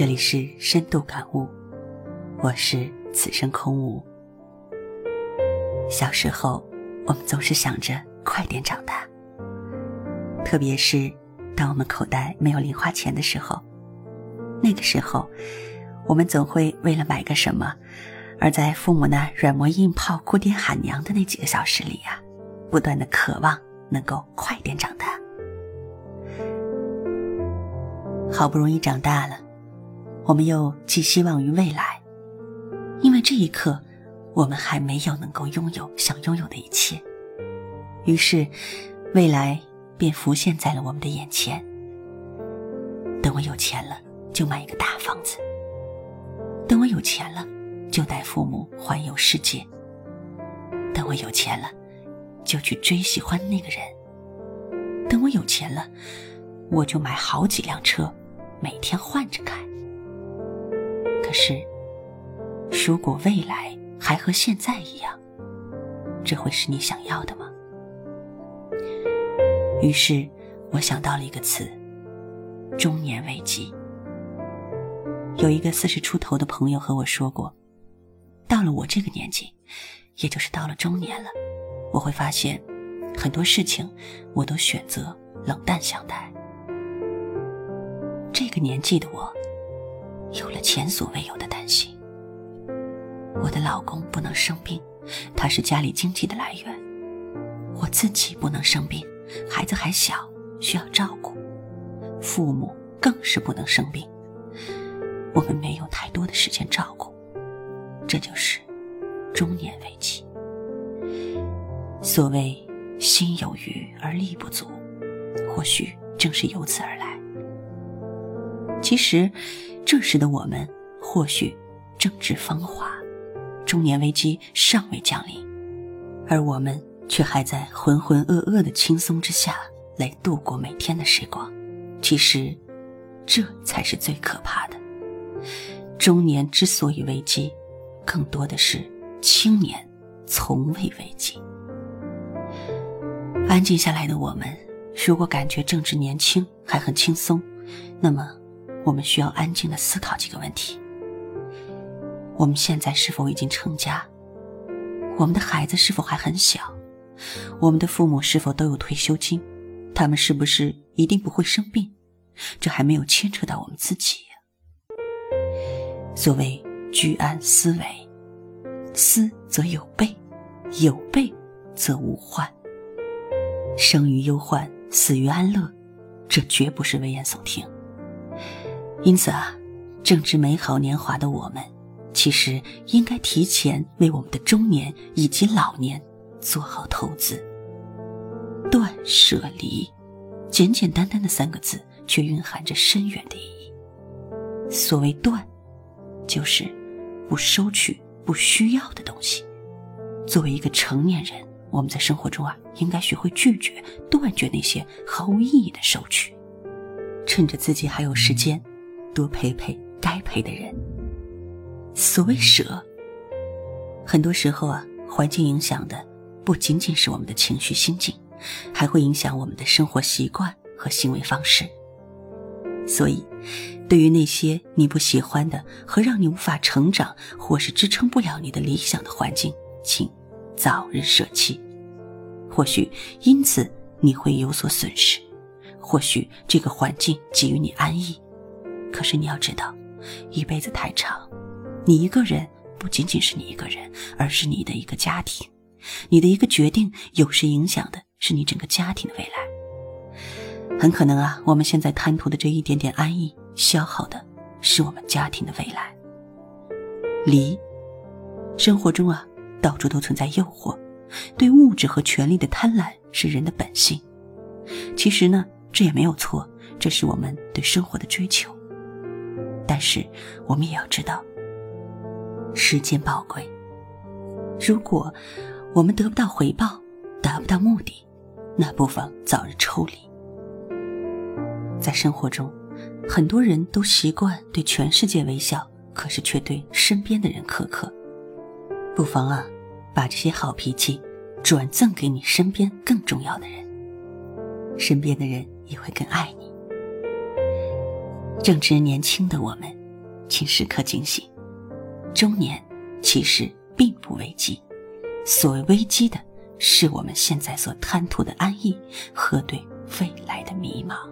这里是深度感悟，我是此生空无。小时候，我们总是想着快点长大，特别是当我们口袋没有零花钱的时候，那个时候，我们总会为了买个什么，而在父母那软磨硬泡、哭爹喊娘的那几个小时里呀，不断的渴望能够快点长大。好不容易长大了，我们又寄希望于未来，因为这一刻，我们还没有能够拥有想拥有的一切。于是，未来便浮现在了我们的眼前。等我有钱了，就买一个大房子；等我有钱了，就带父母环游世界；等我有钱了，就去追喜欢那个人；等我有钱了，我就买好几辆车。每天换着开。可是，如果未来还和现在一样，这会是你想要的吗？于是，我想到了一个词：中年危机。有一个四十出头的朋友和我说过，到了我这个年纪，也就是到了中年了，我会发现，很多事情我都选择冷淡相待。这个年纪的我，有了前所未有的担心。我的老公不能生病，他是家里经济的来源；我自己不能生病，孩子还小，需要照顾；父母更是不能生病，我们没有太多的时间照顾。这就是中年危机。所谓心有余而力不足，或许正是由此而来。其实，这时的我们或许正值芳华，中年危机尚未降临，而我们却还在浑浑噩噩的轻松之下来度过每天的时光。其实，这才是最可怕的。中年之所以危机，更多的是青年从未危机。安静下来的我们，如果感觉正值年轻，还很轻松，那么。我们需要安静的思考几个问题：我们现在是否已经成家？我们的孩子是否还很小？我们的父母是否都有退休金？他们是不是一定不会生病？这还没有牵扯到我们自己呀。所谓居安思危，思则有备，有备则无患。生于忧患，死于安乐，这绝不是危言耸听。因此啊，正值美好年华的我们，其实应该提前为我们的中年以及老年做好投资。断舍离，简简单单的三个字，却蕴含着深远的意义。所谓断，就是不收取不需要的东西。作为一个成年人，我们在生活中啊，应该学会拒绝、断绝那些毫无意义的收取。趁着自己还有时间。多陪陪该陪的人。所谓舍，很多时候啊，环境影响的不仅仅是我们的情绪心境，还会影响我们的生活习惯和行为方式。所以，对于那些你不喜欢的和让你无法成长或是支撑不了你的理想的环境，请早日舍弃。或许因此你会有所损失，或许这个环境给予你安逸。可是你要知道，一辈子太长，你一个人不仅仅是你一个人，而是你的一个家庭，你的一个决定，有时影响的是你整个家庭的未来。很可能啊，我们现在贪图的这一点点安逸，消耗的是我们家庭的未来。离，生活中啊，到处都存在诱惑，对物质和权力的贪婪是人的本性。其实呢，这也没有错，这是我们对生活的追求。但是，我们也要知道，时间宝贵。如果我们得不到回报，达不到目的，那不妨早日抽离。在生活中，很多人都习惯对全世界微笑，可是却对身边的人苛刻。不妨啊，把这些好脾气转赠给你身边更重要的人，身边的人也会更爱你。正值年轻的我们，请时刻警醒，中年其实并不危机，所谓危机的是我们现在所贪图的安逸和对未来的迷茫。